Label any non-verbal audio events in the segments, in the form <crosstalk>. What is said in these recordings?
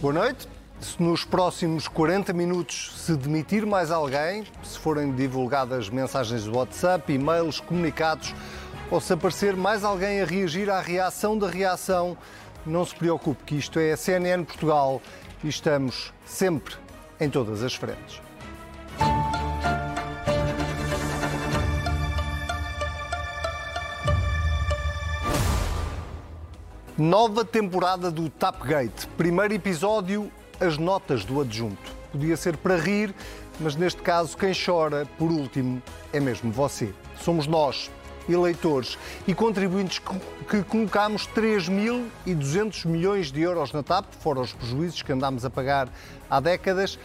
Boa noite. Se nos próximos 40 minutos se demitir mais alguém, se forem divulgadas mensagens de WhatsApp, e-mails, comunicados, ou se aparecer mais alguém a reagir à reação da reação, não se preocupe que isto é a CNN Portugal e estamos sempre em todas as frentes. Nova temporada do Tapgate. Primeiro episódio, as notas do adjunto. Podia ser para rir, mas neste caso, quem chora, por último, é mesmo você. Somos nós, eleitores e contribuintes que colocamos 3.200 milhões de euros na TAP, fora os prejuízos que andámos a pagar há décadas,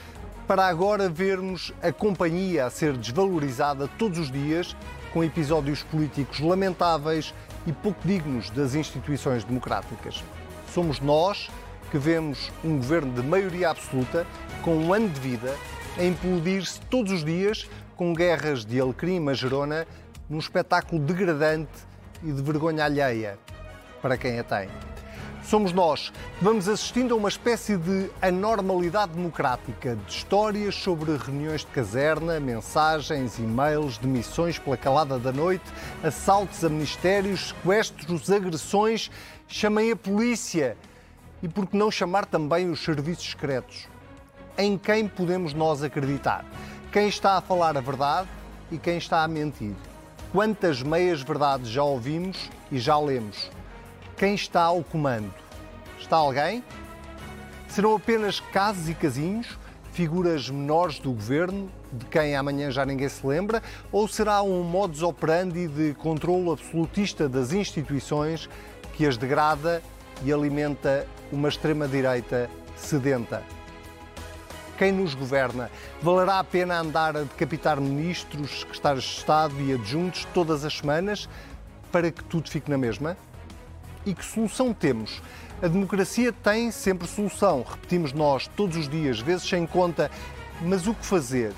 para agora vermos a companhia a ser desvalorizada todos os dias, com episódios políticos lamentáveis e pouco dignos das instituições democráticas. Somos nós que vemos um governo de maioria absoluta, com um ano de vida, a implodir-se todos os dias com guerras de Alecrim e Magerona, num espetáculo degradante e de vergonha alheia para quem a tem. Somos nós vamos assistindo a uma espécie de anormalidade democrática, de histórias sobre reuniões de caserna, mensagens, e-mails, demissões pela calada da noite, assaltos a ministérios, sequestros, agressões. Chamem a polícia. E por que não chamar também os serviços secretos? Em quem podemos nós acreditar? Quem está a falar a verdade e quem está a mentir? Quantas meias-verdades já ouvimos e já lemos? Quem está ao comando? Está alguém? Serão apenas casos e casinhos, figuras menores do governo, de quem amanhã já ninguém se lembra? Ou será um modus operandi de controle absolutista das instituições que as degrada e alimenta uma extrema-direita sedenta? Quem nos governa? Valerá a pena andar a decapitar ministros, secretários de Estado e adjuntos todas as semanas para que tudo fique na mesma? E que solução temos? A democracia tem sempre solução, repetimos nós todos os dias, vezes sem conta, mas o que fazer?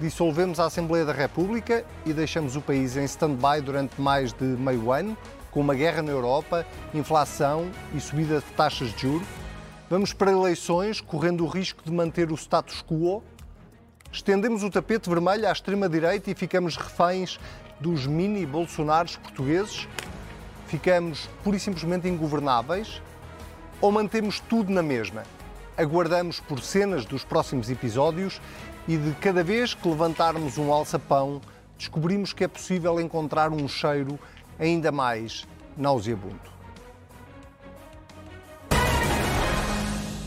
Dissolvemos a Assembleia da República e deixamos o país em stand-by durante mais de meio ano, com uma guerra na Europa, inflação e subida de taxas de juros? Vamos para eleições, correndo o risco de manter o status quo? Estendemos o tapete vermelho à extrema-direita e ficamos reféns dos mini-Bolsonaros portugueses? Ficamos pura e simplesmente ingovernáveis ou mantemos tudo na mesma? Aguardamos por cenas dos próximos episódios e de cada vez que levantarmos um alçapão, descobrimos que é possível encontrar um cheiro ainda mais nauseabundo.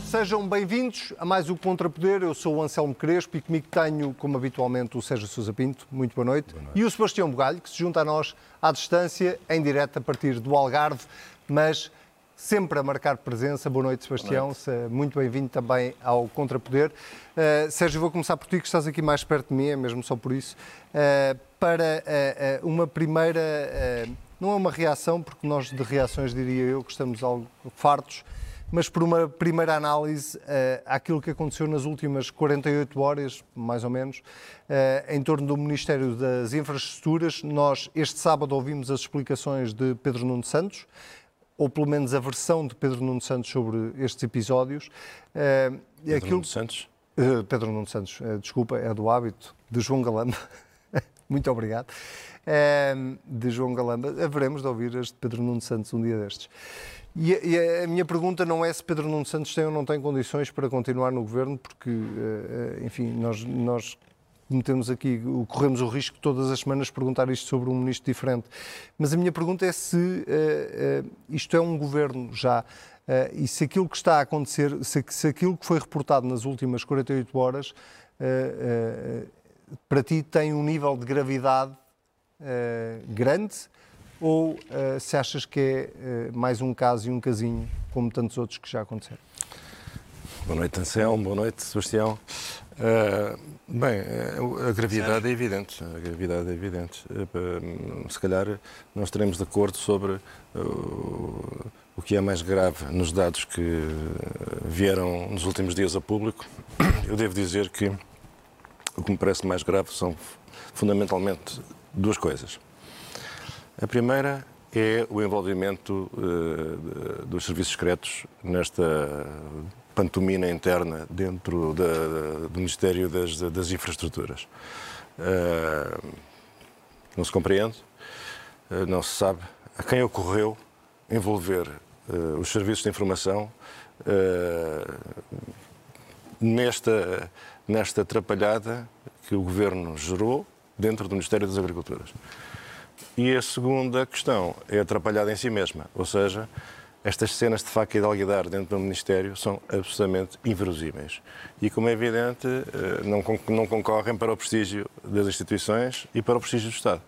Sejam bem-vindos a mais o Contrapoder. Eu sou o Anselmo Crespo e comigo tenho, como habitualmente, o Sérgio Sousa Pinto. Muito boa noite. boa noite. E o Sebastião Bugalho, que se junta a nós à distância, em direto a partir do Algarve, mas sempre a marcar presença. Boa noite, Sebastião. Boa noite. Muito bem-vindo também ao Contrapoder. Uh, Sérgio, vou começar por ti, que estás aqui mais perto de mim, é mesmo só por isso, uh, para uh, uma primeira. não é uma reação, porque nós de reações diria eu que estamos algo fartos mas por uma primeira análise uh, àquilo que aconteceu nas últimas 48 horas, mais ou menos, uh, em torno do Ministério das Infraestruturas. Nós, este sábado, ouvimos as explicações de Pedro Nuno Santos, ou pelo menos a versão de Pedro Nuno Santos sobre estes episódios. Uh, Pedro aquilo... Nuno Santos? Uh, Pedro Nuno Santos, desculpa, é do hábito, de João Galamba. <laughs> Muito obrigado. de João Galamba. Haveremos de ouvir este Pedro Nuno Santos um dia destes. E, e, a minha pergunta não é se Pedro Nuno Santos tem ou não tem condições para continuar no governo, porque, eh, eh, enfim, nós, nós cometemos aqui, corremos o risco todas as semanas de perguntar isto sobre um ministro diferente. Mas a minha pergunta é se uh, uh, isto é um governo já uh, e se aquilo que está a acontecer, se, se, aquilo que foi reportado nas últimas 48 horas, para ti tem um nível de gravidade grande ou uh, se achas que é uh, mais um caso e um casinho, como tantos outros que já aconteceram? Boa noite, Anselmo. Boa noite, Sebastião. Uh, bem, a gravidade é evidente. A gravidade é evidente. se calhar nós estaremos de acordo sobre o que é mais grave nos dados que vieram nos últimos dias a público. Eu devo dizer que o que me parece mais grave são fundamentalmente duas coisas. A primeira é o envolvimento uh, dos serviços secretos nesta pantomina interna dentro do Ministério das, das Infraestruturas. Uh, não se compreende, uh, não se sabe a quem ocorreu envolver os serviços de informação nesta, nesta atrapalhada que o Governo gerou dentro do Ministério das Agriculturas. E a segunda questão é atrapalhada em si mesma, ou seja, estas cenas de faca e de alguidar dentro do Ministério são absolutamente inverosímeis. E, como é evidente, eh, não, não concorrem para o prestígio das instituições e para o prestígio do Estado.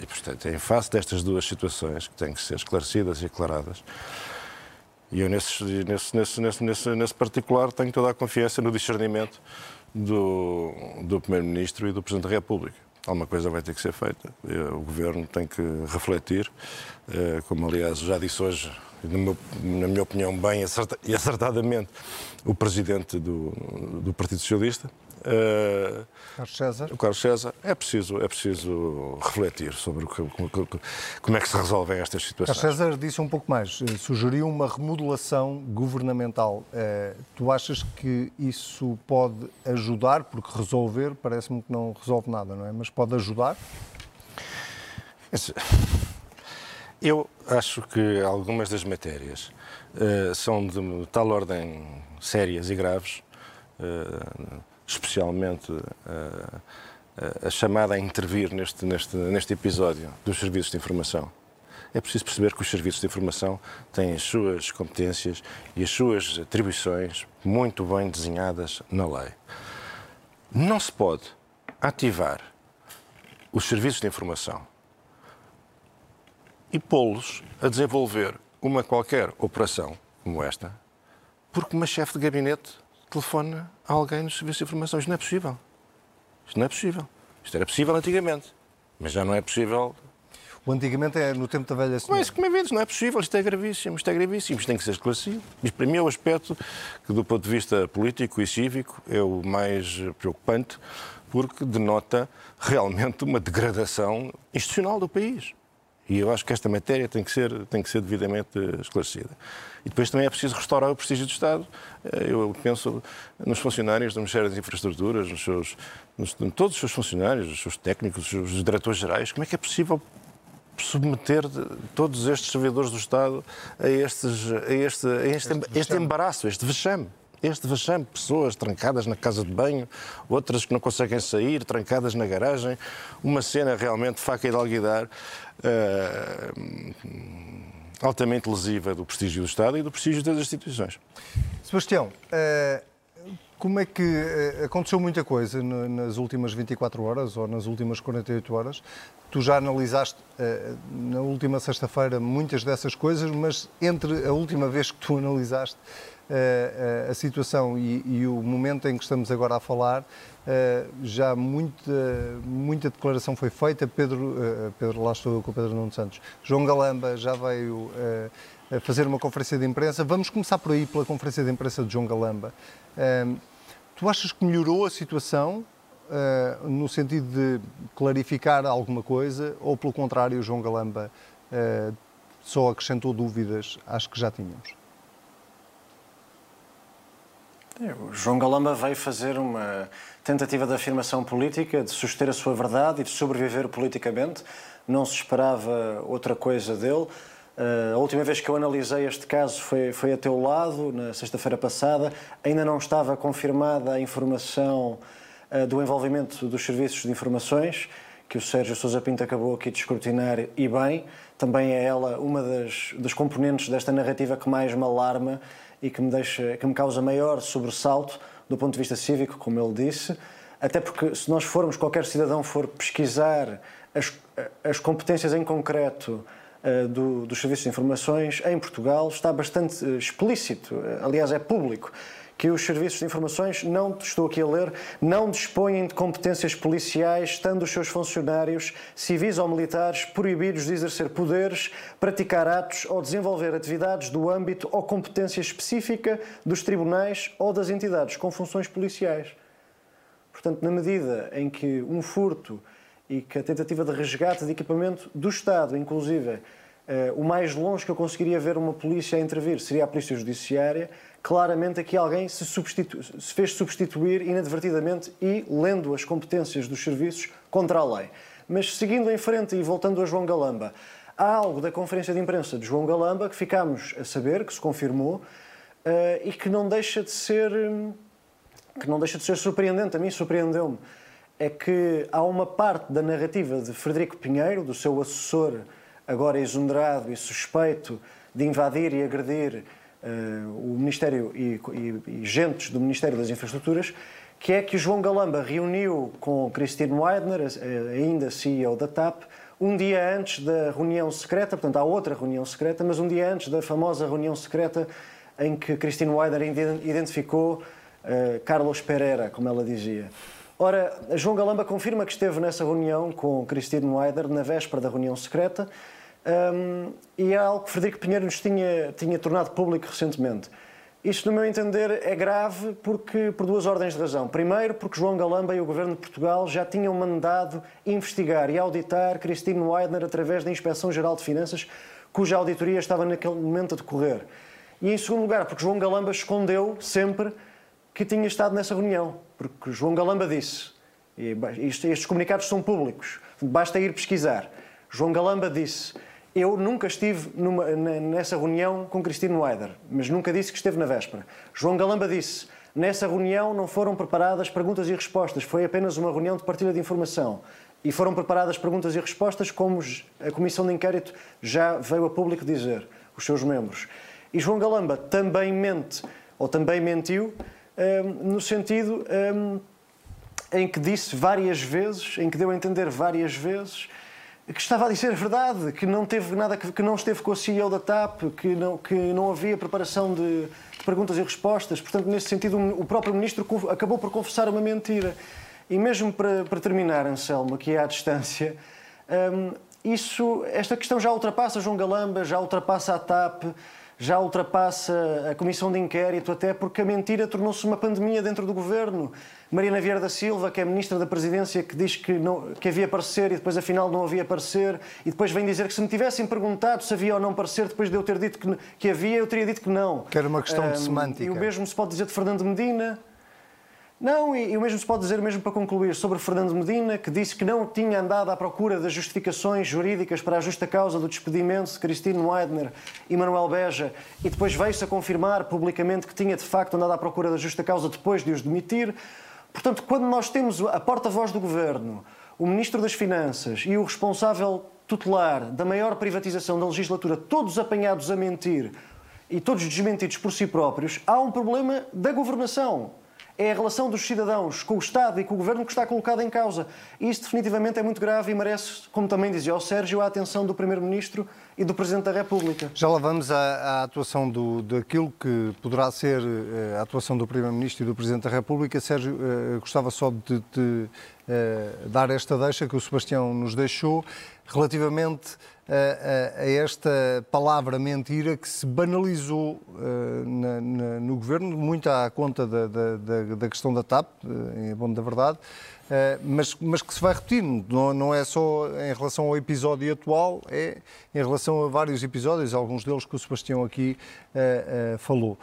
E, portanto, em face destas duas situações, que têm que ser esclarecidas e aclaradas, e eu, nesse, nesse, nesse, nesse, nesse particular, tenho toda a confiança no discernimento do, do Primeiro-Ministro e do Presidente da República. Alguma coisa vai ter que ser feita. O Governo tem que refletir, eh, como aliás já disse hoje na minha opinião, bem e acertadamente, o presidente do, do Partido Socialista. Uh, Carlos César. O Carlos César. É preciso, é preciso refletir sobre que, como, como, é que se resolvem estas situações. Carlos César disse um pouco mais, eh, sugeriu uma remodelação governamental. Uh, tu achas que isso pode ajudar? Porque resolver parece-me que não resolve nada, não é? Mas pode ajudar? Eu acho que algumas das matérias uh, são de tal ordem sérias e graves, uh, especialmente uh, a chamada a intervir neste, neste, neste episódio dos serviços de informação. É preciso perceber que os serviços de informação têm as suas competências e as suas atribuições muito bem desenhadas na lei. Não se pode ativar os serviços de informação e pô-los a desenvolver uma qualquer operação como esta, porque uma chefe de gabinete telefona alguém no serviço de informação. Isto não é possível. Isto não é possível. Isto era possível antigamente, mas já não é possível. O antigamente é no tempo da velha senhora. Mas, como é evidente, não é possível. Isto é gravíssimo. Isto é gravíssimo. Isto tem que ser esclarecido. Isto, para mim, é o aspecto que, do ponto de vista político e cívico, é o mais preocupante, porque denota realmente uma degradação institucional do país. E eu acho que esta matéria tem que ser, tem que ser devidamente esclarecida. E depois também é preciso restaurar o prestígio do Estado. Eh, eu penso nos funcionários do Ministério das Infraestruturas, nos seus, nos, todos os seus funcionários, os seus técnicos, os diretores gerais. Como é que é possível submeter todos estes servidores do Estado a, estes, a, este, a este, este embaraço, este vexame? Este vexame, pessoas trancadas na casa de banho, outras que não conseguem sair, trancadas na garagem, uma cena realmente faca e de alguidar, uh, altamente lesiva do prestígio do Estado e do prestígio das instituições. Sebastião, uh, como é que uh, aconteceu muita coisa nas últimas 24 horas ou nas últimas 48 horas? Tu já analisaste na última sexta-feira muitas dessas coisas, mas entre a última vez que tu analisaste a, a situação e, e, o momento em que estamos agora a falar, já muita, muita declaração foi feita. Pedro, Pedro, lá estou com o Pedro Nuno Santos. João Galamba já veio fazer uma conferência de imprensa. Vamos começar por aí, pela conferência de imprensa de João Galamba. Tu achas que melhorou a situação no sentido de clarificar alguma coisa ou, pelo contrário, João Galamba só acrescentou dúvidas às que já tínhamos? O João Galamba veio fazer uma tentativa de afirmação política, de suster a sua verdade e de sobreviver politicamente. Não se esperava outra coisa dele. Uh, a última vez que eu analisei este caso foi, foi a teu lado, na sexta-feira passada. Ainda não estava confirmada a informação uh, do envolvimento dos serviços de informações, que o Sérgio Sousa Pinto acabou aqui de escrutinar e bem. Também é ela uma das, das componentes desta narrativa que mais me alarma e que me, deixa, que me causa maior sobressalto do ponto de vista cívico, como ele disse, até porque se nós formos, qualquer cidadão for pesquisar as, as competências em concreto do, dos serviços de informações em Portugal, está bastante uh, explícito, uh, aliás é público, que os serviços de informações, não estou aqui a ler, não dispõem de competências policiais, estando os seus funcionários, civis ou militares, proibidos de exercer poderes, praticar atos ou desenvolver atividades do âmbito ou competência específica dos tribunais ou das entidades com funções policiais. Portanto, na medida em que um furto e que a tentativa de resgate de equipamento do Estado, inclusive, Uh, o mais longe que eu conseguiria ver uma polícia a intervir seria a polícia judiciária, claramente aqui alguém se, se fez substituir inadvertidamente e lendo as competências dos serviços contra a lei. Mas seguindo em frente e voltando a João Galamba, há algo da conferência de imprensa de João Galamba que ficámos a saber, que se confirmou, uh, e que não deixa de ser que não deixa de ser surpreendente, a mim surpreendeu-me, é que há uma parte da narrativa de Frederico Pinheiro, do seu assessor, agora exonerado e suspeito de invadir e agredir uh, o Ministério e, e, e gentes do Ministério das Infraestruturas, que é que João Galamba reuniu com Christine Weidner, ainda CEO da TAP, um dia antes da reunião secreta, portanto há outra reunião secreta, mas um dia antes da famosa reunião secreta em que Christine Weidner identificou uh, Carlos Pereira, como ela dizia. Ora, João Galamba confirma que esteve nessa reunião com Christine Weidner na véspera da reunião secreta um, e é algo que Frederico Pinheiro nos tinha, tinha tornado público recentemente. Isto, no meu entender, é grave porque, por duas ordens de razão. Primeiro, porque João Galamba e o Governo de Portugal já tinham mandado investigar e auditar Christine Weidner através da Inspeção-Geral de Finanças, cuja auditoria estava naquele momento a decorrer. E, em segundo lugar, porque João Galamba escondeu sempre que tinha estado nessa reunião. Porque João Galamba disse, e estes comunicados são públicos, basta ir pesquisar. João Galamba disse eu nunca estive numa, nessa reunião com Cristina Weider, mas nunca disse que esteve na véspera. João Galamba disse: nessa reunião não foram preparadas perguntas e respostas, foi apenas uma reunião de partilha de informação. E foram preparadas perguntas e respostas, como a Comissão de Inquérito já veio a público dizer, os seus membros. E João Galamba também mente, ou também mentiu, no sentido um, em que disse várias vezes, em que deu a entender várias vezes que estava a dizer a verdade, que não teve nada que não esteve com a CEO da TAP, que não que não havia preparação de, de perguntas e respostas. Portanto, nesse sentido, o próprio ministro acabou por confessar uma mentira. E mesmo para, para terminar, Anselmo, aqui à distância, um, isso, esta questão já ultrapassa João Galamba, já ultrapassa a TAP, já ultrapassa a comissão de inquérito, até porque a mentira tornou-se uma pandemia dentro do governo. Mariana Vieira da Silva, que é ministra da Presidência, que diz que, não, que havia parecer e depois afinal não havia parecer, e depois vem dizer que se me tivessem perguntado se havia ou não parecer, depois de eu ter dito que, que havia, eu teria dito que não. Que era uma questão um, de semântica. E o mesmo se pode dizer de Fernando Medina. Não, e, e, o mesmo se pode dizer, mesmo para concluir, sobre Fernando Medina, que disse que não tinha andado à procura das justificações jurídicas para a justa causa do despedimento de Christine Weidner e Manuel Beja, e depois veio-se a confirmar publicamente que tinha de facto andado à procura da justa causa depois de os demitir. Portanto, quando nós temos a porta-voz do governo, o Ministro das Finanças e o responsável tutelar da maior privatização da legislatura, todos apanhados a mentir e todos desmentidos por si próprios, há um problema da governação é a relação dos cidadãos com o Estado e com o Governo que está colocada em causa. Isso definitivamente é muito grave e merece, como também dizia o Sérgio, a atenção do Primeiro-Ministro e do Presidente da República. Já lá vamos à, à atuação do, daquilo que poderá ser eh, a atuação do Primeiro-Ministro e do Presidente da República. Sérgio, eh, gostava só de, de eh, dar esta deixa que o Sebastião nos deixou relativamente a, esta palavra mentira que se banalizou na, na, no governo, muito à conta da, da, da questão da TAP, uh, em bom da verdade, mas, mas que se vai repetindo. Não, não é só em relação ao episódio atual, é em relação a vários episódios, alguns deles que o Sebastião aqui falou.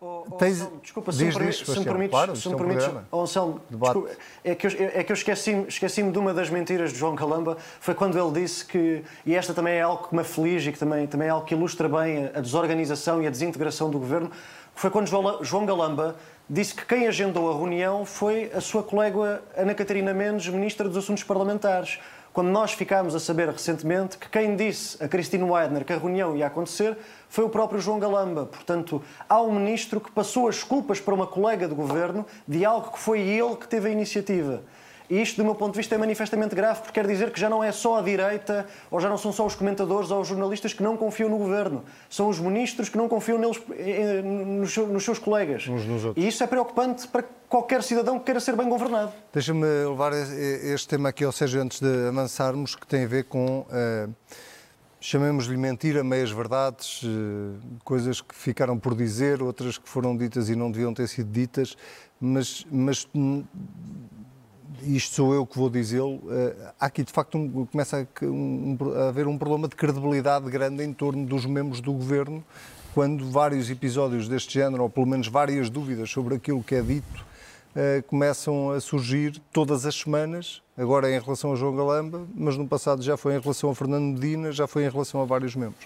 Oh, oh, Tens... Anselmo, desculpa, se, diz, me, diz, se me permites, claro, se me permites oh, Anselmo, desculpa, é que eu, é que eu esqueci-me esqueci de uma das mentiras de João Calamba, foi quando ele disse que, e esta também é algo que me aflige e que também, também é algo que ilustra bem a desorganização e a desintegração do governo, foi quando João Galamba disse que quem agendou a reunião foi a sua colega Ana Catarina Mendes, Ministra dos Assuntos Parlamentares quando nós ficámos a saber recentemente que quem disse a Christine Weidner que a reunião ia acontecer foi o próprio João Galamba. Portanto, há um ministro que passou as culpas para uma colega do governo de algo que foi ele que teve a iniciativa. E isto, do meu ponto de vista, é manifestamente grave, porque quer dizer que já não é só a direita, ou já não são só os comentadores ou os jornalistas que não confiam no governo. São os ministros que não confiam neles, eh, nos seus colegas. E isso é preocupante para qualquer cidadão que queira ser bem governado. Deixa-me levar este tema aqui ao Sérgio antes de avançarmos, que tem a ver com. Uh, chamemos-lhe mentira, meias verdades, uh, coisas que ficaram por dizer, outras que foram ditas e não deviam ter sido ditas, mas, mas isto sou eu que vou dizê-lo, eh, há aqui de facto um, começa a, um, a, haver um problema de credibilidade grande em torno dos membros do governo quando vários episódios deste género, ou pelo menos várias dúvidas sobre aquilo que é dito, uh, começam a surgir todas as semanas, agora em relação a João Galamba, mas no passado já foi em relação a Fernando Medina, já foi em relação a vários membros.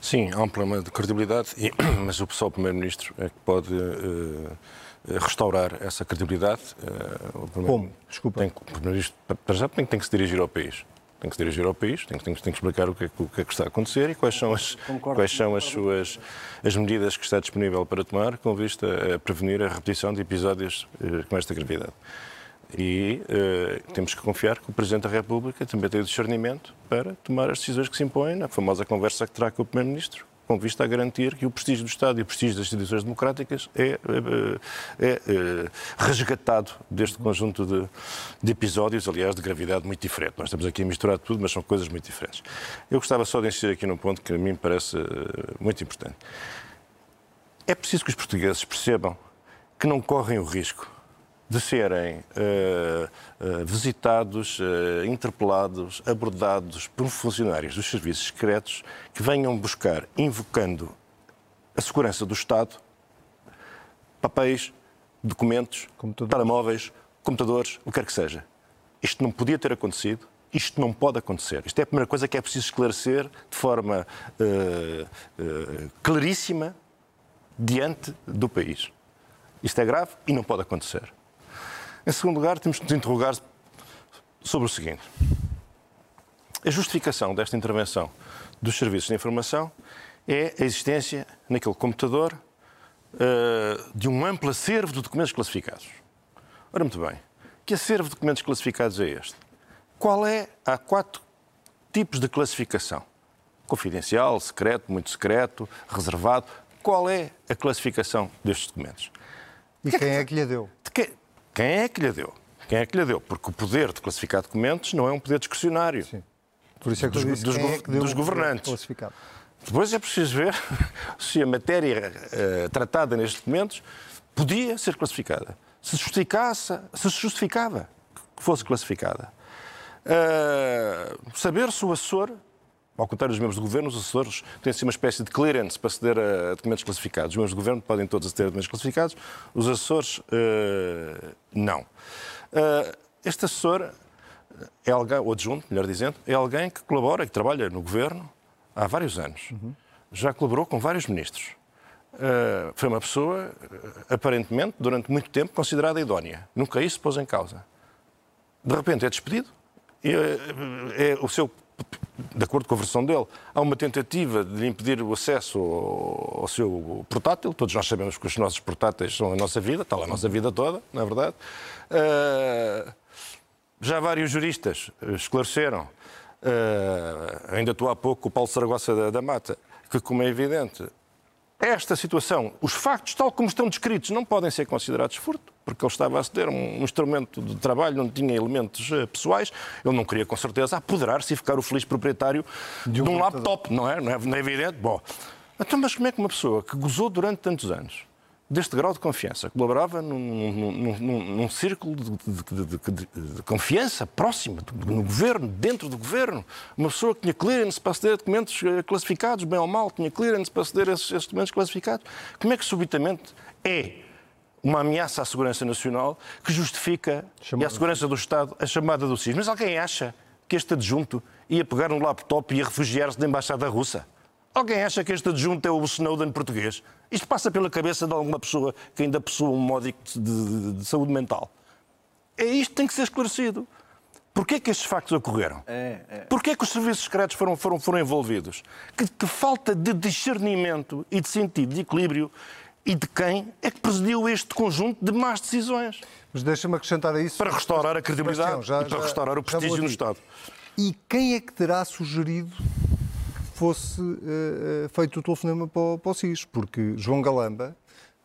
Sim, há um problema de credibilidade, <clears throat> mas o pessoal Primeiro-Ministro é que pode uh, restaurar essa credibilidade. Uh, Como? Desculpa. Tem, para já tem, tem que se dirigir ao país tem que se dirigir ao país, tem que, tem, tem que explicar o que, é, o que, é, que está a acontecer e quais são as, quais são as suas as medidas que está disponível para tomar com vista a prevenir a repetição de episódios eh, com esta gravidade. E uh, temos que confiar que o Presidente da República também tem o discernimento para tomar as decisões que se impõem na famosa conversa que terá com o Primeiro-Ministro com vista a garantir que o prestígio do Estado e o prestígio das instituições democráticas é, é, é, é resgatado deste conjunto de, de, episódios, aliás, de gravidade muito diferente. Nós estamos aqui a misturar tudo, mas são coisas muito diferentes. Eu gostava só de insistir aqui num ponto que a mim parece eh, muito importante. É preciso que os portugueses percebam que não correm o risco de serem uh, uh, visitados, uh, interpelados, abordados por funcionários dos serviços secretos que venham buscar, invocando a segurança do Estado, papéis, documentos, Computador. telemóveis, computadores, o que quer que seja. Isto não podia ter acontecido, isto não pode acontecer. Isto é a primeira coisa que é preciso esclarecer de forma claríssima diante do país. Isto é grave e não pode acontecer. Em segundo lugar, temos que nos interrogar sobre o seguinte: a justificação desta intervenção dos serviços de informação é a existência naquele computador uh, de um amplo acervo de documentos classificados. Ora, muito bem, que acervo de documentos classificados é este? Qual é? Há quatro tipos de classificação: confidencial, secreto, muito secreto, reservado. Qual é a classificação destes documentos? E quem é que lhe deu? De que, quem é que lhe deu? Quem é que lhe deu? Porque o poder de classificar documentos não é um poder discrecionário. Sim. Por isso é que dos, disse, dos, é que dos governantes. Depois é preciso ver <laughs> se a matéria uh, tratada nestes documentos podia ser classificada. Se justificasse, se justificava que fosse classificada. Uh, saber se o assessor ao contrário dos membros do governo, os assessores têm assim uma espécie de clearance para aceder a documentos classificados. Os membros do governo podem todos aceder a documentos classificados, os assessores uh, não. Uh, este assessor é alguém, ou adjunto, melhor dizendo, é alguém que colabora, que trabalha no governo há vários anos. Uhum. Já colaborou com vários ministros. Uh, foi uma pessoa, aparentemente, durante muito tempo, considerada idónea. Nunca isso pôs em causa. De repente é despedido. E, é, o seu de acordo com a versão dele, há uma tentativa de impedir o acesso ao, seu portátil. Todos nós sabemos que os nossos portáteis são a nossa vida, está lá a nossa vida toda, na é verdade. Uh, já vários juristas esclareceram, uh, ainda estou há pouco o Paulo Saragossa da, da Mata, que, como é evidente, esta situação, os factos, tal como estão descritos, não podem ser considerados furto, porque ele estava a aceder a um instrumento de trabalho, não tinha elementos eh, pessoais, ele não queria, com certeza, apoderar-se e ficar o feliz proprietário de um, de um laptop, não é? não é? Não é evidente? Bom, então, mas como é que uma pessoa que gozou durante tantos anos deste grau de confiança, colaborava num, num, num, num círculo de, de, de, de, confiança próximo, no governo, dentro do governo, uma pessoa que tinha clearance para aceder a documentos eh, classificados, bem ou mal, tinha clearance para aceder a esses, esses documentos classificados. Como é que subitamente é uma ameaça à segurança nacional que justifica, chamada e à segurança do Estado, a chamada do SIS? Mas alguém acha que este adjunto ia pegar um laptop e ia refugiar-se da Embaixada Russa? Alguém acha que este adjunto é o Snowden português? Isto passa pela cabeça de alguma pessoa que ainda possui um módico de, de, de, saúde mental. É isto que tem que ser esclarecido. Porquê que estes factos ocorreram? É, é. Porquê que os serviços secretos foram, foram, foram envolvidos? Que, que, falta de discernimento e de sentido de equilíbrio e de quem é que presidiu este conjunto de más decisões? Mas deixa-me acrescentar a isso. Para restaurar a credibilidade já, e para já, restaurar o prestígio no Estado. E quem é que terá sugerido fosse uh, feito o telefonema para, para o SIS, porque João Galamba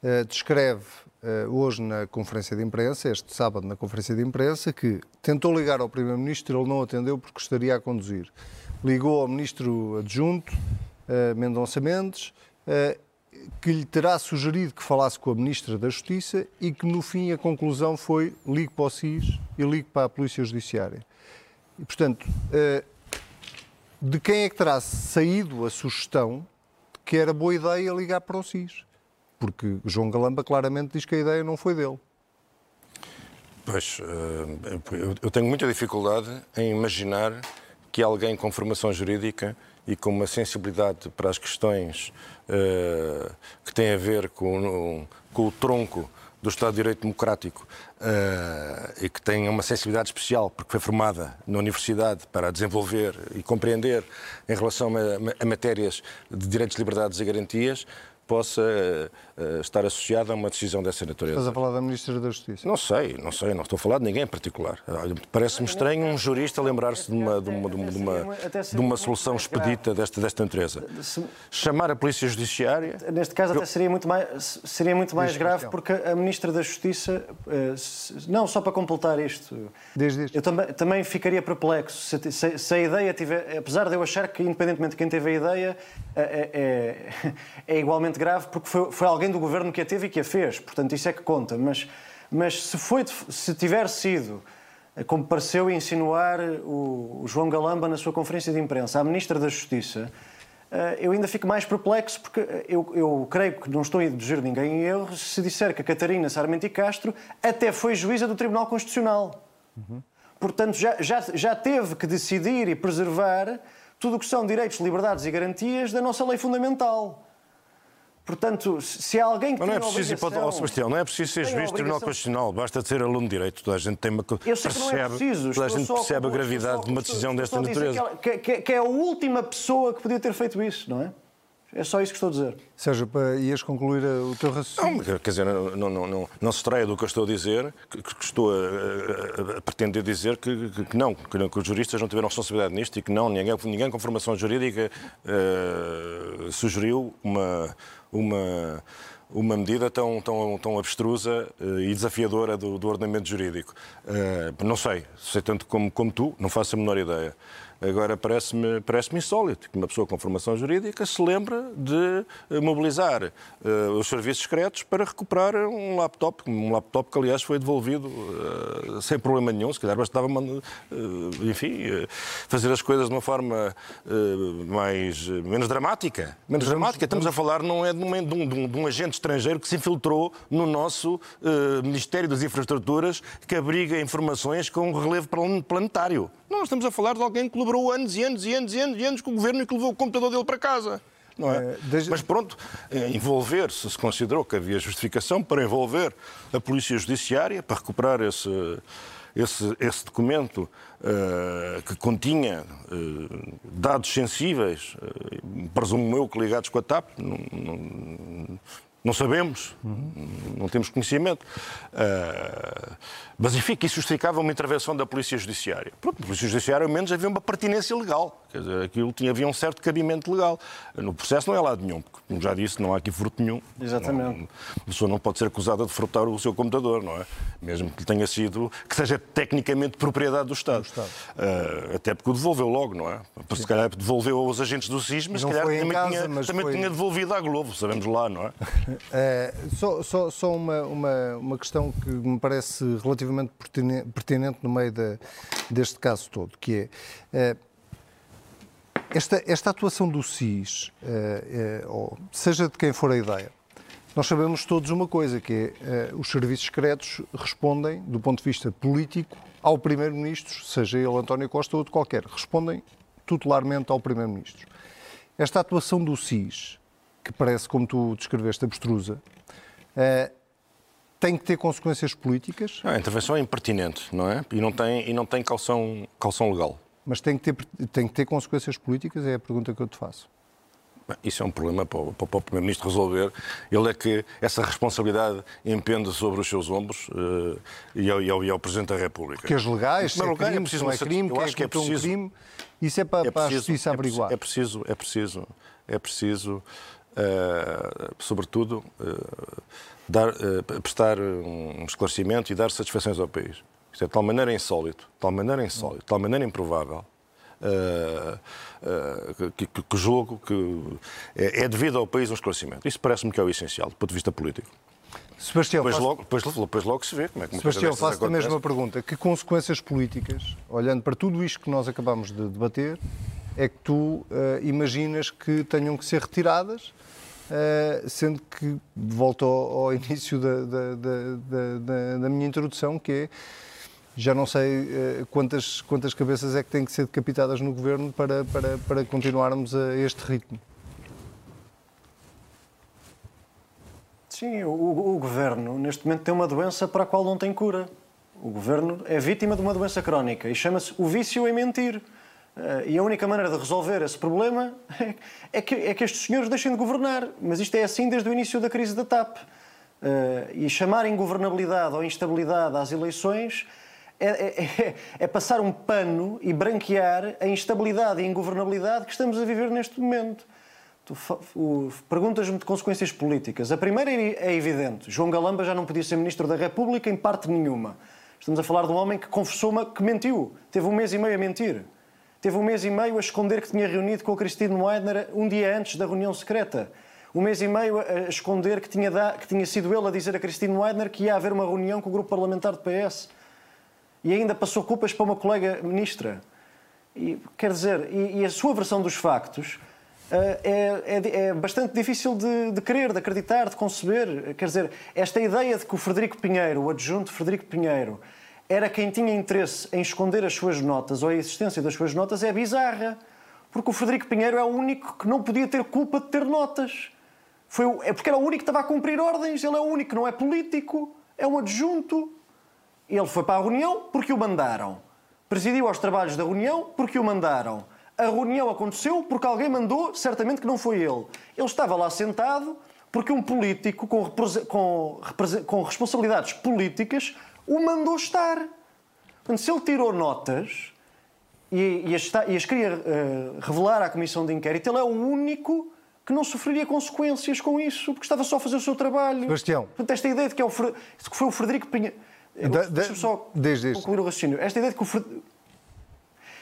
uh, descreve uh, hoje na conferência de imprensa, este sábado na conferência de imprensa, que tentou ligar ao Primeiro-Ministro, ele não atendeu porque estaria a conduzir. Ligou ao Ministro Adjunto, Mendonça Mendes, que lhe terá sugerido que falasse com a Ministra da Justiça e que no fim a conclusão foi ligue para o SIS e ligue para a Polícia Judiciária. E, portanto, de quem é que terá saído a sugestão que era boa ideia ligar para o SIS. Porque João Galamba claramente diz que a ideia não foi dele. Pois, eh, eu tenho muita dificuldade em imaginar que alguém com formação jurídica e com uma sensibilidade para as questões uh, que têm a ver com, com, o tronco do Estado de Direito Democrático uh, e que tem uma sensibilidade especial, porque foi formada na universidade para desenvolver e compreender em relação a, a matérias de direitos, liberdades e garantias, possa uh, estar associada a uma decisão dessa natureza. Estás a falar da Ministra da Justiça? Não sei, não sei, não estou a falar de ninguém em particular. Parece-me estranho um jurista lembrar-se de uma, de uma, de uma, de uma, de uma solução expedita desta, desta natureza. Chamar a Polícia Judiciária... Neste caso até seria muito mais, seria muito mais grave porque a Ministra da Justiça, eh, não, só para completar isto, Desde eu também, também ficaria perplexo se, se, se, a ideia tiver, apesar de eu achar que independentemente de quem teve a ideia, é, é, <laughs> é igualmente grave porque foi, foi alguém do governo que a teve e que a fez. Portanto, isso é que conta. Mas, mas se, foi, se tiver sido, eh, como pareceu insinuar o, o João Galamba na sua conferência de imprensa, a Ministra da Justiça, eh, eu ainda fico mais perplexo porque eu, eu, creio que não estou a induzir ninguém em erro se disser que a Catarina Sarmento e Castro até foi juíza do Tribunal Constitucional. Uhum. Portanto, já, já, já teve que decidir e preservar tudo o que são direitos, liberdades e garantias da nossa lei fundamental. Portanto, se alguém que Mas não é preciso, obrigação... oh, Sebastião, não é preciso ser juiz do Tribunal Constitucional, basta ser aluno de Direito. Toda a gente tem uma... Eu sei percebe, que não é preciso. Toda a gente percebe a gravidade de uma decisão desta natureza. Que, que, que, é a última pessoa que podia ter feito isso, não é? É só isso que estou a dizer. Sérgio, ias concluir o teu raciocínio? Não, quer dizer, não, não, não, não se extraia do que eu estou a dizer, que, que estou a, a, a, pretender dizer que, que, não, que, os juristas não tiveram responsabilidade nisto e que não, ninguém, ninguém com formação jurídica uh, sugeriu uma, uma uma medida tão, tão, tão abstrusa uh, e desafiadora do, do ordenamento jurídico. Uh, não sei, sei tanto como, como tu, não faço a menor ideia. Agora, parece-me parece insólito que uma pessoa com formação jurídica se lembre de eh, mobilizar uh, os serviços secretos para recuperar um laptop, um laptop que, aliás, foi devolvido uh, sem problema nenhum. Se calhar bastava, uh, enfim, fazer as coisas de uma forma mais, menos dramática. Menos dramática. Estamos a falar não é de um, de, um, de um, agente estrangeiro que se infiltrou no nosso Ministério das Infraestruturas que abriga informações com relevo planetário. Nós estamos a falar de alguém que colaborou anos e anos e anos e anos, e anos com o governo e que levou o computador dele para casa. Não é? é desde... Mas pronto, é, envolver-se, se considerou que havia justificação para envolver a Polícia Judiciária para recuperar esse, esse, esse documento uh, que continha uh, dados sensíveis, uh, presumo eu que ligados com a TAP, não, não, não sabemos, uhum. não temos conhecimento. Uh, mas, enfim, que isso justificava uma intervenção da Polícia Judiciária. Pronto, a Polícia Judiciária, ao menos, havia uma pertinência legal. Quer dizer, aquilo tinha, havia um certo cabimento legal. No processo não é lado nenhum, porque, como já disse, não há aqui furto nenhum. Exatamente. Não, a pessoa não pode ser acusada de furtar o seu computador, não é? Mesmo que tenha sido, que seja tecnicamente propriedade do Estado. Do Estado. Uh, até porque o devolveu logo, não é? Porque, se calhar devolveu aos agentes do SIS, mas se calhar também, casa, tinha, também foi... tinha devolvido à Globo, sabemos lá, não é? é <laughs> só só, só uma, uma, uma questão que me parece relativamente pertinente no meio de, deste caso todo, que é uh, esta, esta atuação do SIS, uh, uh, seja de quem for a ideia, nós sabemos todos uma coisa, que é os serviços secretos respondem, do ponto de vista político, ao Primeiro-Ministro, seja ele António Costa ou de qualquer, respondem tutelarmente ao Primeiro-Ministro. Esta atuação do SIS, que parece, como tu descreveste, abstrusa, tem que ter consequências políticas? a intervenção é impertinente, não é? E não tem, e não tem calção, calção legal. Mas tem que, ter, tem que ter consequências políticas? É a pergunta que eu te faço. Isso é um problema para o, o Primeiro-Ministro resolver. Ele é que essa responsabilidade impende sobre os seus ombros uh, e, ao, e, ao, e, ao, Presidente da República. Que as legais, se é, é crime, é não é crime, eu acho que é, preciso, um crime, isso é para, é preciso, para a Justiça averiguar. É preciso, é preciso, é preciso, uh, sobretudo, uh, dar, uh, prestar um esclarecimento e dar satisfações ao país. Isto é de tal maneira insólito, de tal maneira insólito, de tal maneira improvável, uh, uh, que, que, que, julgo que é, é, devido ao país um esclarecimento. Isso parece-me que é o essencial, do ponto de vista político. Sebastião, depois, faço... logo, depois, depois logo se vê como é que Sebastião, faço a mesma pergunta. Que consequências políticas, olhando para tudo isto que nós acabamos de debater, é que tu uh, imaginas que tenham que ser retiradas, uh, sendo que, volto ao, ao início da, da, da, da, minha introdução, que é, já não sei uh, quantas, quantas cabeças é que têm que ser decapitadas no governo para, para, para continuarmos a este ritmo. Sim, o, o, governo neste momento tem uma doença para a qual não tem cura. O governo é vítima de uma doença crónica e chama-se o vício em mentir. Uh, e a única maneira de resolver esse problema <laughs> é, que, é que estes senhores deixem de governar. Mas isto é assim desde o início da crise da TAP. Uh, e chamar ingovernabilidade ou instabilidade às eleições é, é, é, <laughs> é, passar um pano e branquear a instabilidade e ingovernabilidade que estamos a viver neste momento. Perguntas-me de consequências políticas. A primeira é, é evidente. João Galamba já não podia ser Ministro da República em parte nenhuma. Estamos a falar de um homem que confessou que mentiu. Teve um mês e meio a mentir. Teve um mês e meio a esconder que tinha reunido com a Cristina Weidner um dia antes da reunião secreta. Um mês e meio a esconder que tinha, da... que tinha sido ele a dizer a Cristina Weidner que ia haver uma reunião com o grupo parlamentar do PS. E ainda passou culpas para uma colega ministra. E, quer dizer, e, e a sua versão dos factos eh, é, é, é, bastante difícil de, de querer, de acreditar, de conceber. Quer dizer, esta ideia de que o Frederico Pinheiro, o adjunto Frederico Pinheiro, era quem tinha interesse em esconder as suas notas ou a existência das suas notas é bizarra. Porque o Frederico Pinheiro é o único que não podia ter culpa de ter notas. Foi, é porque era o único que estava a cumprir ordens, ele é o único não é político, é um adjunto. Ele foi para a reunião porque o mandaram. Presidiu aos trabalhos da reunião porque o mandaram a reunião aconteceu porque alguém mandou, certamente que não foi ele. Ele estava lá sentado porque um político com, com, com responsabilidades políticas o mandou estar. Portanto, se ele tirou notas e, e, as, e as, queria uh, revelar à Comissão de Inquérito, ele é o único que não sofreria consequências com isso, porque estava só a fazer o seu trabalho. Sebastião. Portanto, esta ideia de que, é o, que foi o Frederico Pinheiro. Deixa-me só desde concluir o raciocínio. Esta ideia de que o Frederico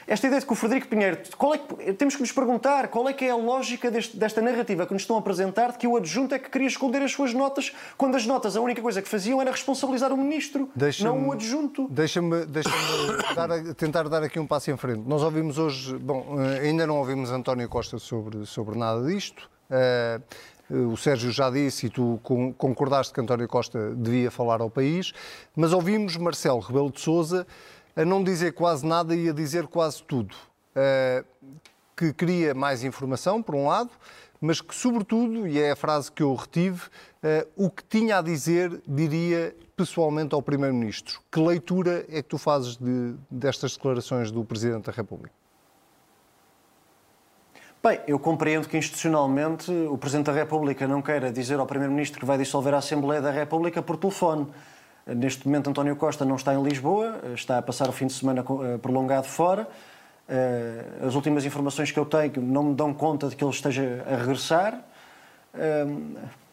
esta ideia de que o Frederico Pinheiro, qual é que, temos que nos perguntar qual é que é a lógica deste, desta narrativa que nos estão a apresentar de que o adjunto é que queria esconder as suas notas, quando as notas a única coisa que faziam era responsabilizar o ministro, não o adjunto. Deixa-me deixa dar, tentar dar aqui um passo em frente. Nós ouvimos hoje, bom, eh, ainda não ouvimos António Costa sobre, sobre nada disto. Uh, o Sérgio já disse e tu concordaste que António Costa devia falar ao país, mas ouvimos Marcelo Rebelo de Sousa a não dizer quase nada e a dizer quase tudo. Uh, que queria mais informação, por um lado, mas que, sobretudo, e é a frase que eu retive, uh, o que tinha a dizer diria pessoalmente ao Primeiro-Ministro. Que leitura é que tu fazes de, destas declarações do Presidente da República? Bem, eu compreendo que institucionalmente o Presidente da República não queira dizer ao Primeiro-Ministro que vai dissolver a Assembleia da República por telefone. Neste momento, António Costa não está em Lisboa, está a passar o fim de semana eh, prolongado fora. Eh, as últimas informações que eu tenho não me dão conta de que ele esteja a regressar. Eh,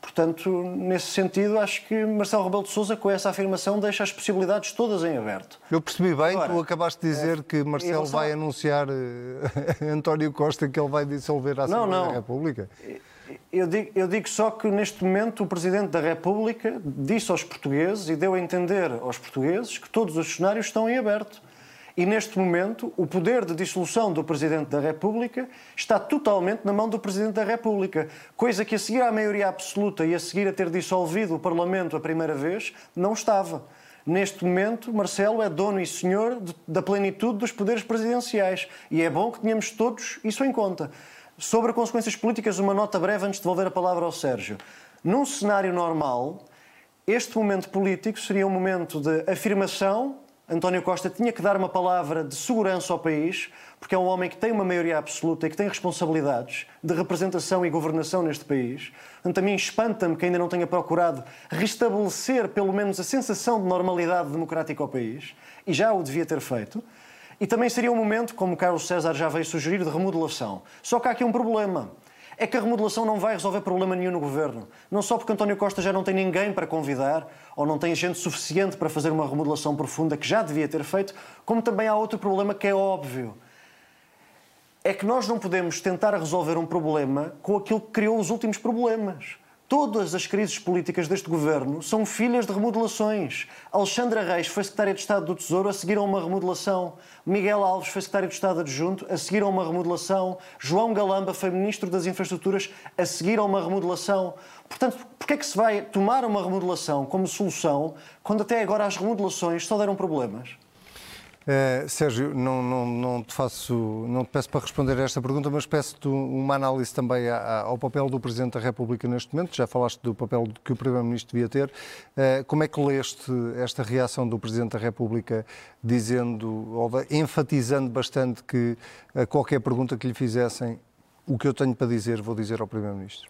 portanto, nesse sentido, acho que Marcelo Rebelo de Sousa, com essa afirmação, deixa as possibilidades todas em aberto. Eu percebi bem, Agora, tu acabaste de dizer é, que Marcelo relação... vai anunciar <laughs> António Costa que ele vai dissolver a Assembleia não, não. da República. Eu digo, eu digo, só que neste momento o Presidente da República disse aos portugueses e deu a entender aos portugueses que todos os cenários estão em aberto. E neste momento o poder de dissolução do Presidente da República está totalmente na mão do Presidente da República, coisa que a seguir à maioria absoluta e a seguir a ter dissolvido o Parlamento a primeira vez, não estava. Neste momento, Marcelo é dono e senhor de, da plenitude dos poderes presidenciais e é bom que tenhamos todos isso em conta. Sobre consequências políticas, uma nota breve antes de devolver a palavra ao Sérgio. Num cenário normal, este momento político seria um momento de afirmação. António Costa tinha que dar uma palavra de segurança ao país, porque é um homem que tem uma maioria absoluta e que tem responsabilidades de representação e governação neste país. Portanto, a mim espanta-me que ainda não tenha procurado restabelecer pelo menos a sensação de normalidade democrática ao país, e já o devia ter feito. E também seria um momento, como Carlos César já veio sugerir, de remodelação. Só que há aqui um problema. É que a remodelação não vai resolver problema nenhum no governo. Não só porque António Costa já não tem ninguém para convidar, ou não tem gente suficiente para fazer uma remodelação profunda que já devia ter feito, como também há outro problema que é óbvio. É que nós não podemos tentar resolver um problema com aquilo que criou os últimos problemas. Todas as crises políticas deste governo são filhas de remodelações. Alexandra Reis foi secretária de Estado do Tesouro a seguir a uma remodelação. Miguel Alves foi secretário de Estado adjunto a seguir a uma remodelação. João Galamba foi ministro das Infraestruturas a seguir a uma remodelação. Portanto, porquê é que se vai tomar uma remodelação como solução quando até agora as remodelações só deram problemas? Uh, Sérgio, não, não, não, te faço, não te peço para responder a esta pergunta, mas peço-te uma análise também ao papel do Presidente da República neste momento. Já falaste do papel que o Primeiro-Ministro devia ter. Uh, como é que leste esta reação do Presidente da República, dizendo, ou enfatizando bastante que a qualquer pergunta que lhe fizessem, o que eu tenho para dizer, vou dizer ao Primeiro-Ministro?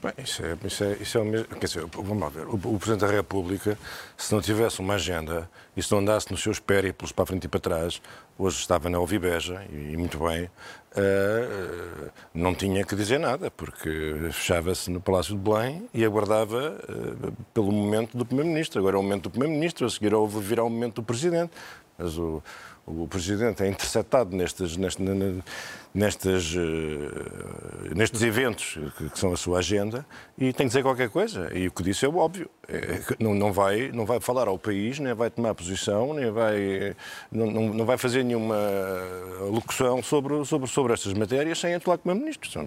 Bem, isso é, isso é, isso é o mesmo. Quer dizer, vamos lá ver. O, o, Presidente da República, se não tivesse uma agenda e se não andasse nos seus périplos para a frente e para trás, hoje estava na Ovibeja, e, e muito bem, uh, não tinha que dizer nada, porque fechava-se no Palácio de Belém e aguardava uh, pelo momento do Primeiro-Ministro. Agora é o momento do Primeiro-Ministro, a seguir virá o momento do Presidente. Mas o, o Presidente é interceptado nestes, nestes, eh, nestes eventos que são a sua agenda e tem que dizer qualquer coisa. E o que disse é óbvio. É não, não, vai, não vai falar ao país, nem vai tomar posição, nem vai, não, não vai fazer nenhuma locução sobre, sobre, sobre estas matérias sem atuar como ministro. Isso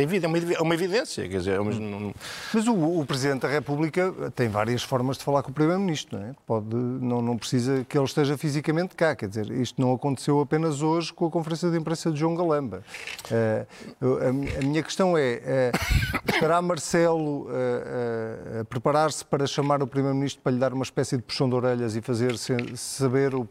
é, é, é uma evidência. Quer dizer, é não... Mas o, o, Presidente da República tem várias formas de falar com o Primeiro-Ministro. Não, é? Pode, não, não precisa que ele esteja fisicamente cá. Quer dizer, isto não aconteceu apenas hoje com a conferência de imprensa de João Galão Lamba. Uh, a, a, minha questão é: uh, estará Marcelo uh, a preparar-se para chamar o Primeiro-Ministro para lhe dar uma espécie de puxão de orelhas e fazer saber o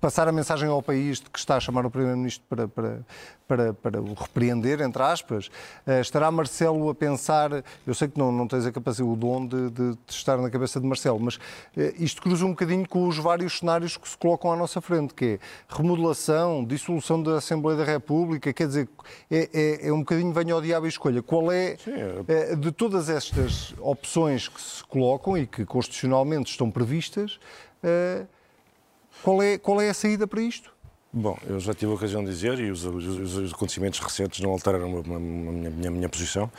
passar a mensagem ao país de que está a chamar o Primeiro-Ministro para, para, para, para o repreender, entre aspas. Uh, estará Marcelo a pensar, eu sei que não, não tens a capacidade, o dom de, de, de estar na cabeça de Marcelo, mas uh, isto cruza um bocadinho com os vários cenários que se colocam à nossa frente, que é remodelação, dissolução da Assembleia da República, quer dizer, é, é, é um bocadinho venha ao diabo e escolha. Qual é, Sim, é... de todas estas opções que se colocam e que constitucionalmente estão previstas, uh, qual é, qual é a saída para isto? Bom, eu já tive a ocasião de dizer, e os, os, os acontecimentos recentes não alteraram a, minha, minha, minha, posição,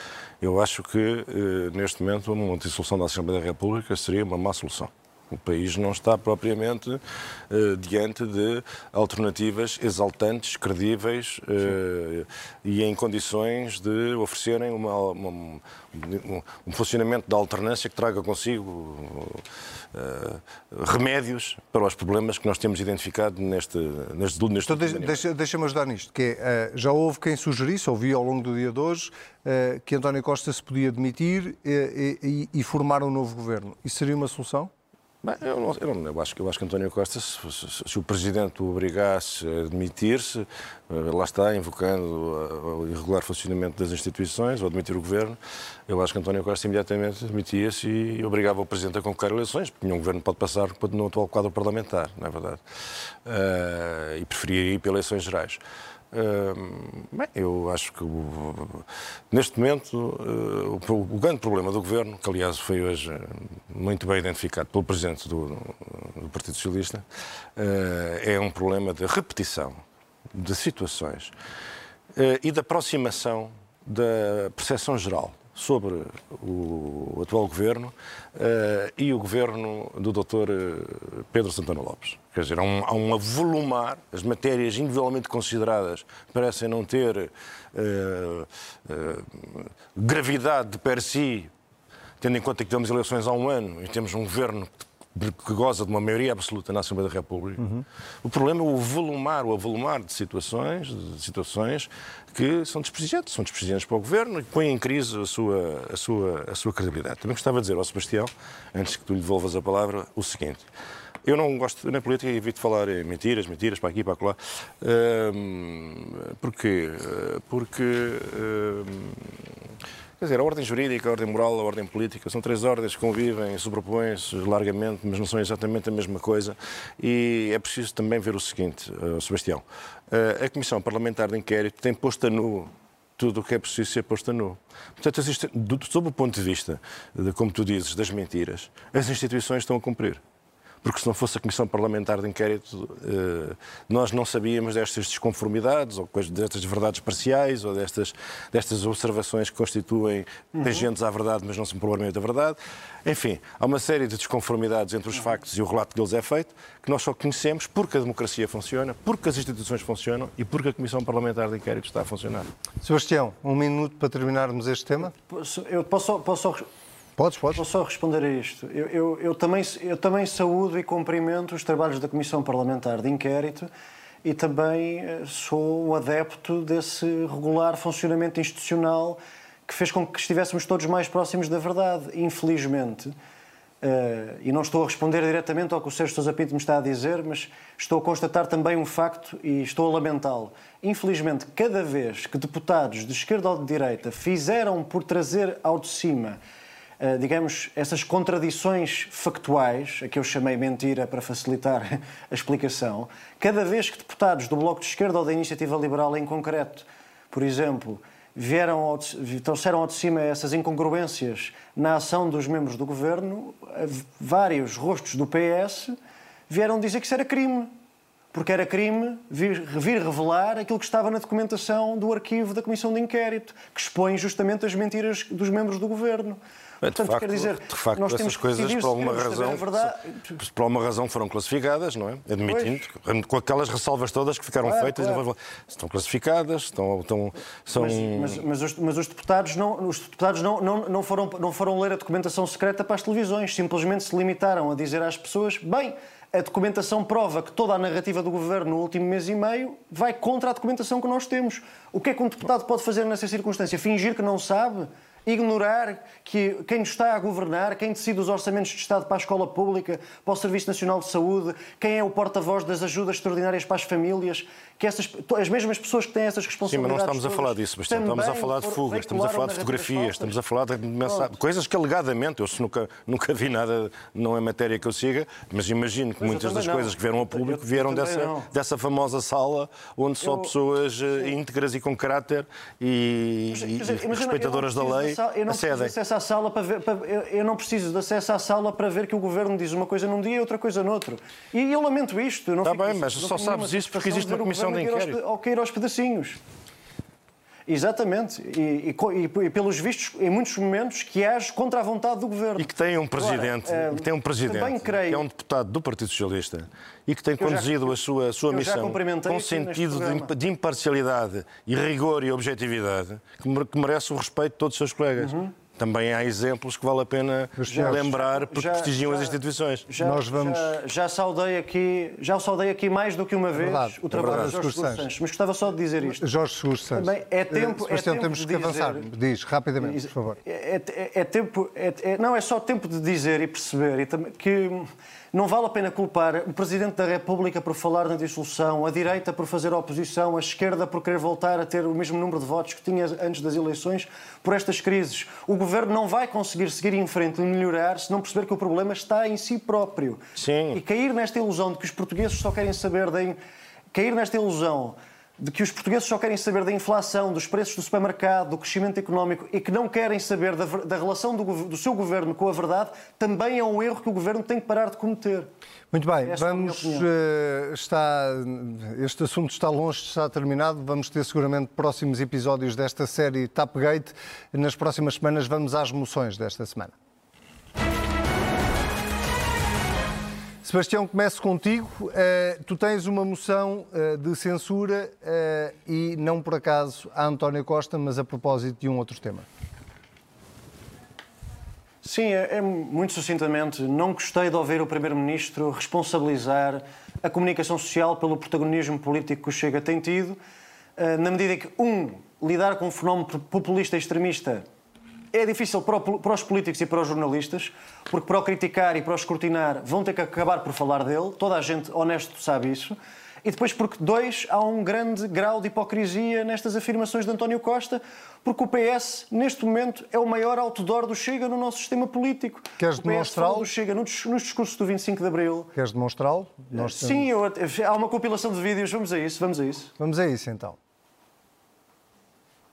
eu acho que, eh, neste momento, uma dissolução da Assembleia da República seria uma má solução. O país não está propriamente uh, diante de alternativas exaltantes, credíveis uh, e em condições de oferecerem uma, uma, um, um, funcionamento da alternância que traga consigo uh, remédios para os problemas que nós temos identificado neste, neste, neste Então deixa-me deixa ajudar nisto, que é, já houve quem sugerisse, ouvi ao longo do dia de hoje, que António Costa se podia demitir e, e, e formar um novo governo. Isso seria uma solução? Bem, eu, não, eu, não, eu, acho, eu acho que António Costa, se, se, se o Presidente o obrigasse a demitir-se, eh, lá está, invocando o irregular funcionamento das instituições ou admitir o Governo, eu acho que António Costa imediatamente demitia-se e obrigava o Presidente a convocar eleições, porque nenhum Governo pode passar no atual quadro parlamentar, não é verdade? Uh, e preferia ir para eleições gerais bem, eu acho que neste momento uh, o, grande problema do governo, que aliás foi hoje muito bem identificado pelo presidente do, do Partido Socialista, uh, é um problema de repetição de situações e da aproximação da percepção geral sobre o atual governo uh, e o governo do Dr. Eh, Pedro Santana Lopes. Quer dizer, há um, há um avolumar, as matérias individualmente consideradas parecem não ter uh, uh, gravidade de per si, tendo em conta que temos eleições há um ano e temos um governo que goza de uma maioria absoluta na Assembleia da República. Uhum. O problema é o volumar, o avolumar de situações, de situações que são desprestigiantes, são desprestigiantes para o Governo e põem em crise a sua, a, sua, a sua credibilidade. Também gostava de dizer ao Sebastião, antes que tu lhe devolvas a palavra, o seguinte. Eu não gosto, na política, evito falar em mentiras, mentiras, para aqui, para lá. Um, porquê? Porque um, Quer dizer, a ordem jurídica, a ordem moral, a ordem política são três ordens que convivem, sobrepõem-se largamente, mas não são exatamente a mesma coisa. E é preciso também ver o seguinte, uh, Sebastião. Uh, a Comissão Parlamentar de Inquérito tem posto a nu tudo o que é preciso ser posto a nu. Portanto, existe, sob o ponto de vista, de, como tu dizes, das mentiras, as instituições estão a cumprir. Porque se não fosse a Comissão Parlamentar de Inquérito, eh, nós não sabíamos destas desconformidades, ou destas verdades parciais, ou destas, destas observações que constituem uhum. tangentes à verdade, mas não são propriamente a verdade. Enfim, há uma série de desconformidades entre os uhum. factos e o relato que eles é feito, que nós só conhecemos porque a democracia funciona, porque as instituições funcionam e porque a Comissão Parlamentar de Inquérito está a funcionar. Sebastião, um minuto para terminarmos este tema. Eu posso, posso Podes, podes. Vou só responder a isto. Eu, eu, eu, também, eu também saúdo e cumprimento os trabalhos da Comissão Parlamentar de Inquérito e também eh, sou um adepto desse regular funcionamento institucional que fez com que estivéssemos todos mais próximos da verdade. Infelizmente, uh, e não estou a responder diretamente ao que o Sérgio Sousa Pinto me está a dizer, mas estou a constatar também um facto e estou a lamentá-lo. Infelizmente, cada vez que deputados de esquerda ou de direita fizeram por trazer ao de cima digamos, essas contradições factuais, a que eu chamei mentira para facilitar <laughs> a explicação, cada vez que deputados do Bloco de Esquerda ou da Iniciativa Liberal em concreto, por exemplo, vieram ao, trouxeram ao de cima essas incongruências na ação dos membros do governo, eh, vários rostos do PS vieram dizer que isso era crime. Porque era crime vir, vir revelar aquilo que estava na documentação do arquivo da Comissão de Inquérito, que expõe justamente as mentiras dos membros do governo. Portanto, de facto, quer dizer, de facto nós essas coisas, por alguma razão, por alguma razão foram classificadas, não é? Admitindo, pois. com aquelas ressalvas todas que ficaram claro, feitas, claro. estão classificadas, estão, estão são. Mas, mas, mas, os, mas, os, deputados não, os deputados não, não, não foram não foram ler a documentação secreta para as televisões, simplesmente se limitaram a dizer às pessoas, bem. A documentação prova que toda a narrativa do governo no último mês e meio vai contra a documentação que nós temos. O que é que um deputado pode fazer nessa circunstância? Fingir que não sabe? Ignorar que quem está a governar, quem decide os orçamentos de Estado para a escola pública, para o Serviço Nacional de Saúde, quem é o porta-voz das ajudas extraordinárias para as famílias, que essas, as mesmas pessoas que têm essas responsabilidades. Sim, mas não estamos a falar disso, Bastião. Estamos a falar de fugas, estamos a falar de fotografias, estamos a falar de coisas que alegadamente, eu nunca, nunca vi nada, não é matéria que eu siga, mas imagino que mas muitas das não. coisas que vieram ao público eu, vieram dessa, dessa famosa sala onde só eu, pessoas eh, sim. íntegras e com caráter e, mas, e, e respeitadoras da lei eu não preciso de acesso à sala para ver, para, eu, eu, não preciso de acesso à sala para ver que o governo diz uma coisa num dia e outra coisa no outro. E eu lamento isto. Está bem, mas só sabes isso porque existe uma comissão de inquérito. Ou cair aos pedacinhos. Exatamente. E, e, e, pelos vistos, em muitos momentos, que age contra a vontade do governo. E que tem um presidente, Agora, que tem um presidente creio, que é um deputado do Partido Socialista e que tem conduzido já, a sua, a sua missão com sentido de, de, imparcialidade e rigor e objetividade que merece o respeito de todos os seus colegas. Uhum também há exemplos que vale a pena já, lembrar porque já, prestigiam já, as instituições. Já, Nós vamos... já, já, saudei aqui, já saudei aqui mais do que uma vez verdade, o trabalho é de Jorge Seguro Santos. Mas gostava só de dizer isto. Jorge Seguro Santos. Também é tempo, é tempo temos que avançar. Diz, rapidamente, por favor. É, é, é tempo, é, é, não, é só tempo de dizer e perceber e que não vale a pena culpar o Presidente da República por falar na dissolução, a direita por fazer oposição, a esquerda por querer voltar a ter o mesmo número de votos que tinha antes das eleições por estas crises. O Governo não vai conseguir seguir em frente e melhorar se não perceber que o problema está em si próprio. Sim. E cair nesta ilusão de que os portugueses só querem saber de... Cair nesta ilusão de que os portugueses só querem saber da inflação, dos preços do supermercado, do crescimento económico e que não querem saber da, da relação do, do, seu governo com a verdade, também é um erro que o governo tem que parar de cometer. Muito bem, Esta vamos. É está, este assunto está longe de estar terminado. Vamos ter seguramente próximos episódios desta série Tapgate. Nas próximas semanas vamos às moções desta semana. Sebastião, começo contigo. Uh, tu tens uma moção uh, de censura uh, e não por acaso a António Costa, mas a propósito de um outro tema. Sim, é, é muito sucintamente. Não gostei de ouvir o Primeiro-Ministro responsabilizar a comunicação social pelo protagonismo político que o Chega tem tido, na medida que, um, lidar com um fenómeno populista extremista é difícil para, os políticos e para os jornalistas, porque para o criticar e para o escrutinar vão ter que acabar por falar dele, toda a gente honesto sabe isso. E depois, porque, dois, há um grande grau de hipocrisia nestas afirmações de António Costa, porque o PS, neste momento, é o maior outdoor do Chega no nosso sistema político. Queres demonstrá-lo? do Chega nos discursos do 25 de Abril. Queres demonstrá-lo? Sim, eu, há uma compilação de vídeos, vamos a isso, vamos a isso. Vamos a isso, então.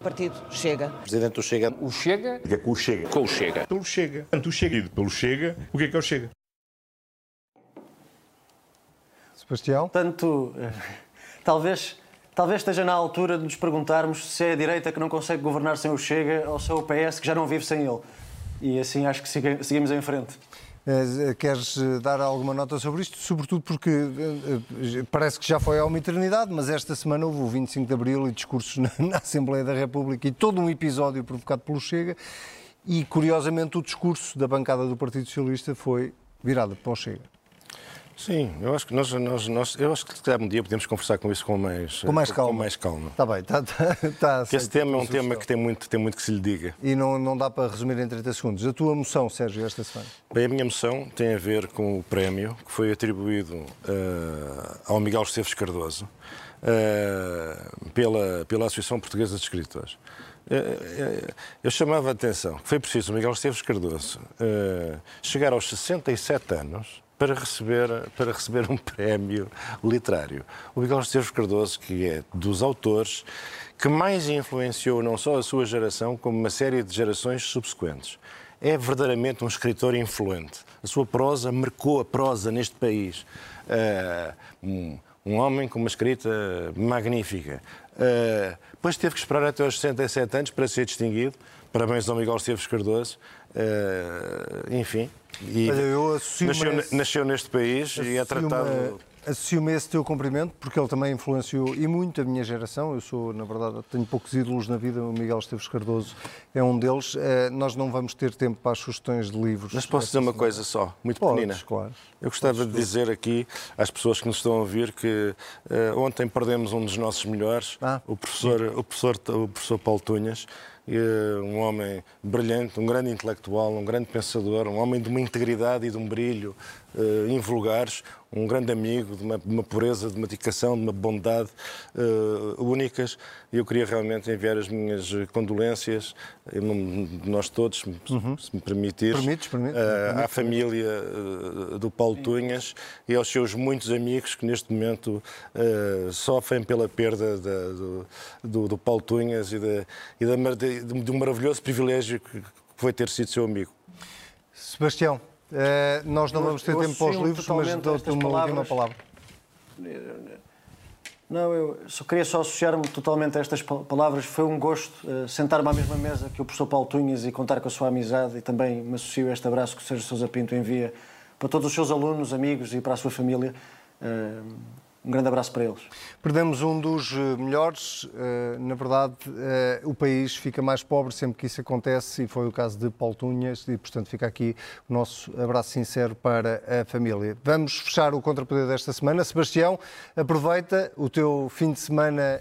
O partido Chega. Presidente do Chega. O Chega. O que é com o Chega? Com o Chega. Pelo Chega. Portanto, o Chega. Pelo Chega. O que é que é o Chega? Sebastião? Portanto, eh, talvez, talvez esteja na altura de nos perguntarmos se é a direita que não consegue governar sem o Chega ou se é o PS que já não vive sem ele. E assim acho que siga- seguimos em frente. Eh, Queres eh, dar alguma nota sobre isto? Sobretudo porque eh, eh, parece que já foi há uma eternidade, mas esta semana houve o 25 de Abril e discursos <laughs> na Assembleia da República e todo um episódio provocado pelo Chega. E curiosamente o discurso da bancada do Partido Socialista foi virado para o Chega. Sim, eu acho que nós, nós, nós eu acho que se calhar um dia podemos conversar com isso com mais, Com mais calma. Com mais calma. Está bem, está, está, está Porque esse tema é um tema que tem muito, tem muito que se lhe diga. E não, não dá para resumir em 30 segundos. A tua moção, Sérgio, esta semana? Bem, a minha moção tem a ver com o prémio que foi atribuído eh, ao Miguel Esteves Cardoso eh, pela, pela Associação Portuguesa de Escritores. Eh, eu chamava a atenção que foi preciso o Miguel Esteves Cardoso chegar aos 67 anos para receber, para receber um prémio literário. O Miguel Esteves Cardoso, que é dos autores que mais influenciou não só a sua geração, como uma série de gerações subsequentes é verdadeiramente um escritor influente. A sua prosa marcou a prosa neste país. Ah, um, um homem com uma escrita magnífica. Ah, depois teve que esperar até aos 67 anos para ser distinguido. Parabéns ao Miguel Esteves Cardoso. Ah, enfim. E Olha, eu associo-me nasceu, esse- nasceu neste país e é tratado. a- Associo-me a esse teu cumprimento, porque ele também influenciou e muito a minha geração. Eu sou, na verdade, tenho poucos ídolos na vida. O Miguel Esteves Cardoso é um deles. Eh, nós não vamos ter tempo para as sugestões de livros. Mas posso dizer uma coisa só, muito Podes, pequenina? claro. Eu gostava de dizer aqui às pessoas que nos estão a ouvir que eh, ontem perdemos um dos nossos melhores, Ah. o, professor, o, professor, o professor Paulo Tunhas, um homem brilhante, um grande intelectual, um grande pensador, um homem de uma integridade e de um brilho eh, invulgares, um grande amigo, de uma, de uma pureza, de uma dedicação, de uma bondade eh, únicas. E eu queria realmente enviar as minhas condolências, em nome de nós todos, se se me permitires, Permites, permites, permites. à família eh, do Paulo Tunhas e aos seus muitos amigos que neste momento sofrem pela perda da- do, do, do Paulo Tunhas e, da, e da de, de um maravilhoso privilégio que, que foi ter sido seu amigo. Sebastião, eh, nós não Eu- vamos ter tempo para os livros, mas dou-te uma última palavras. palavra. Não, eu só queria só associar-me totalmente a estas pa- palavras. Foi um gosto eh, sentar-me à mesma mesa que o professor Paulo Tunhas e contar com a sua amizade e também me associo a este abraço que o Sérgio Sousa Pinto envia para todos os seus alunos, amigos e para a sua família. Eh, Um grande abraço para eles. Perdemos um dos eh, melhores. eh, Na verdade, eh, o país fica mais pobre sempre que isso acontece, e foi o caso de Paulo Tunhas, e portanto fica aqui o nosso abraço sincero para a família. Vamos fechar o Contrapoder desta semana. Sebastião, aproveita o teu fim de semana.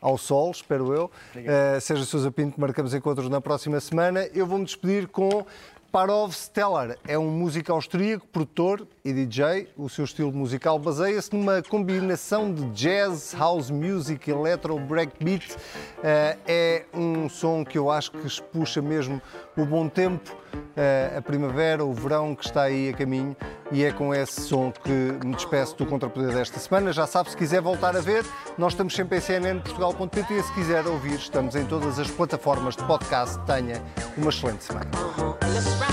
ao sol, espero eu. Uh, Sérgio Sousa Pinto, marcamos encontros na próxima semana. Eu vou-me despedir com Parov Stellar. É um músico austríaco, produtor e DJ. O seu estilo musical baseia-se numa combinação de jazz, house music, electro, breakbeat. Uh, é um som que eu acho que puxa mesmo o bom tempo, uh, a primavera, o verão que está aí a caminho. E é com esse som que me despeço do Contrapoder desta semana. Já sabe, se quiser voltar a ver, nós estamos sempre em cnnportugal.pt e se quiser ouvir, estamos em todas as plataformas de podcast. Tenha uma excelente semana. Let's